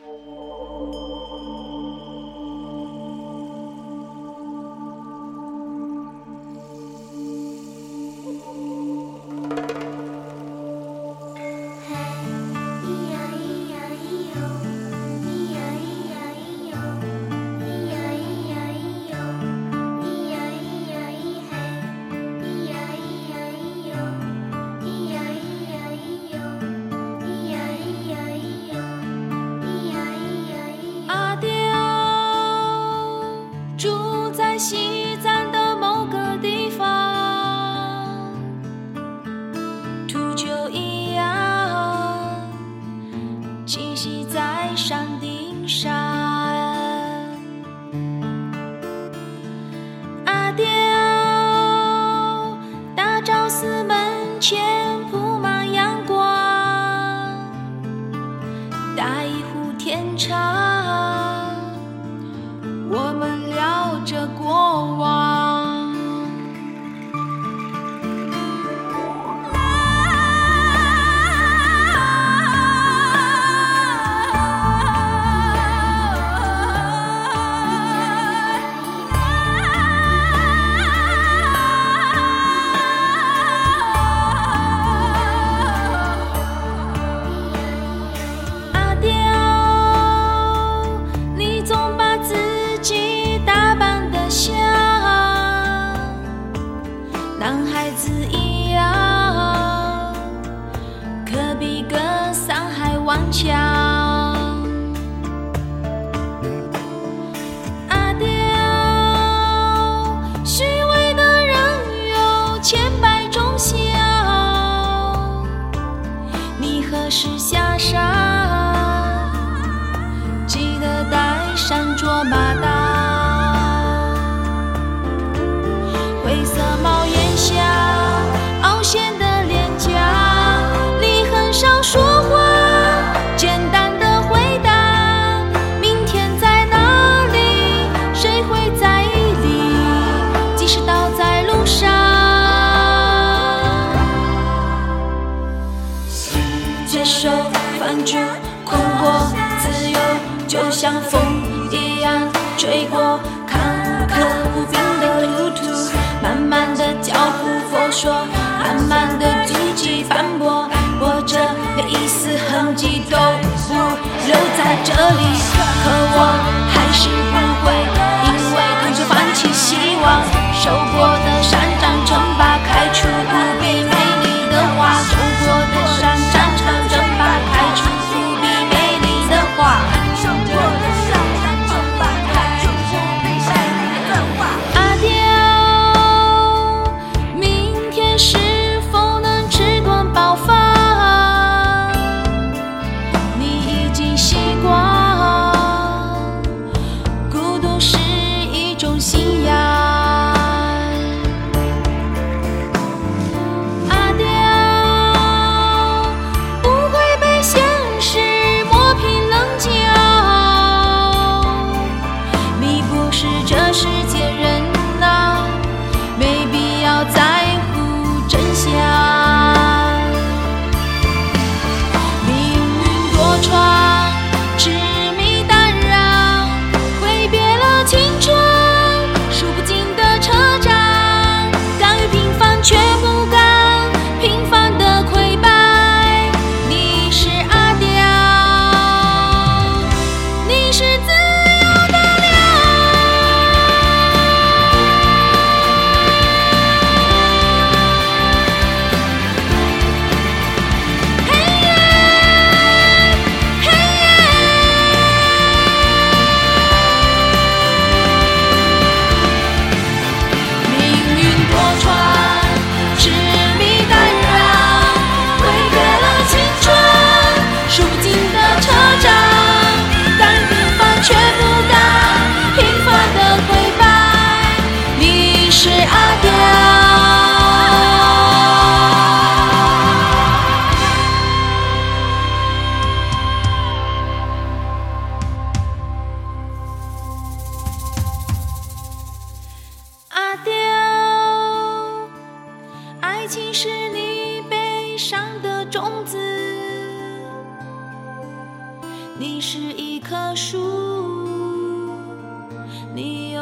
Oh. 凋大昭寺门前铺满阳光打一壶甜茶我们聊着过往。墙。生活自由就像风一样吹过，坎坷不平的路途，慢慢的脚步婆娑，慢慢的足迹斑驳，我这每一丝痕迹都不留在这里，可我还是不。bichinho. 掉。爱情是你悲伤的种子，你是一棵树，你有。